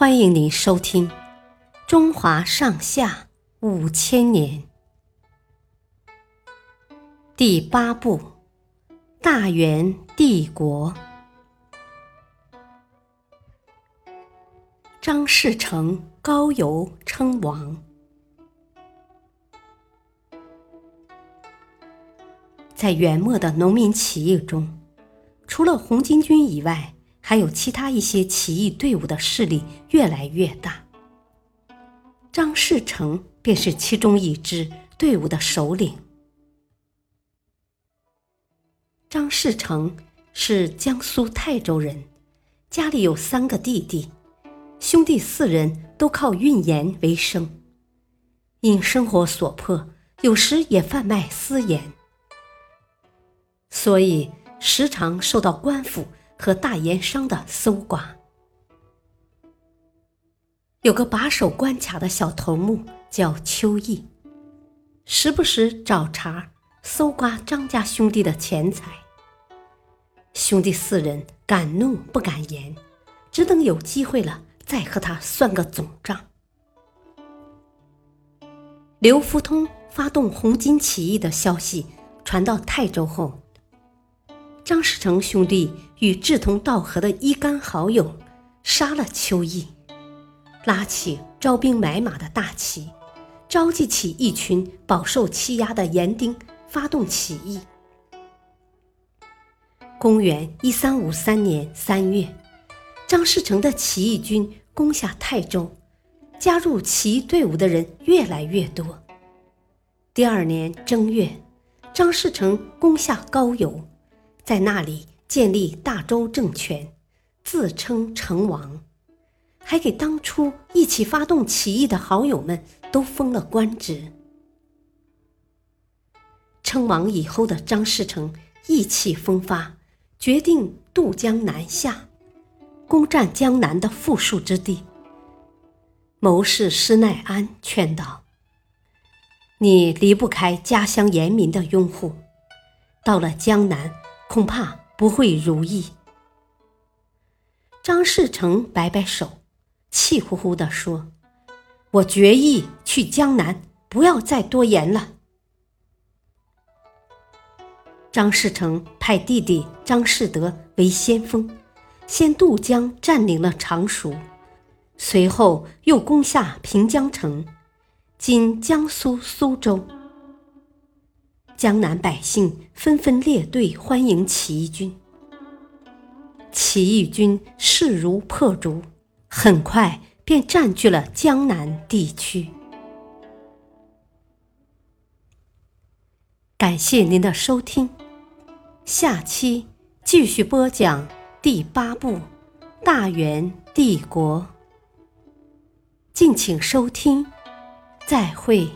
欢迎您收听《中华上下五千年》第八部《大元帝国》。张士诚高邮称王，在元末的农民起义中，除了红巾军以外。还有其他一些起义队伍的势力越来越大，张士诚便是其中一支队伍的首领。张士诚是江苏泰州人，家里有三个弟弟，兄弟四人都靠运盐为生，因生活所迫，有时也贩卖私盐，所以时常受到官府。和大盐商的搜刮，有个把守关卡的小头目叫邱毅，时不时找茬搜刮张家兄弟的钱财。兄弟四人敢怒不敢言，只等有机会了再和他算个总账。刘福通发动红巾起义的消息传到泰州后。张士诚兄弟与志同道合的一干好友杀了邱毅，拉起招兵买马的大旗，召集起一群饱受欺压的盐丁，发动起义。公元一三五三年三月，张士诚的起义军攻下泰州，加入起义队伍的人越来越多。第二年正月，张士诚攻下高邮。在那里建立大周政权，自称成王，还给当初一起发动起义的好友们都封了官职。称王以后的张士诚意气风发，决定渡江南下，攻占江南的富庶之地。谋士施耐庵劝道：“你离不开家乡严民的拥护，到了江南。”恐怕不会如意。张士诚摆摆手，气呼呼地说：“我决意去江南，不要再多言了。”张士诚派弟弟张士德为先锋，先渡江占领了常熟，随后又攻下平江城（今江苏苏州）。江南百姓纷纷列队欢迎起义军，起义军势如破竹，很快便占据了江南地区。感谢您的收听，下期继续播讲第八部《大元帝国》，敬请收听，再会。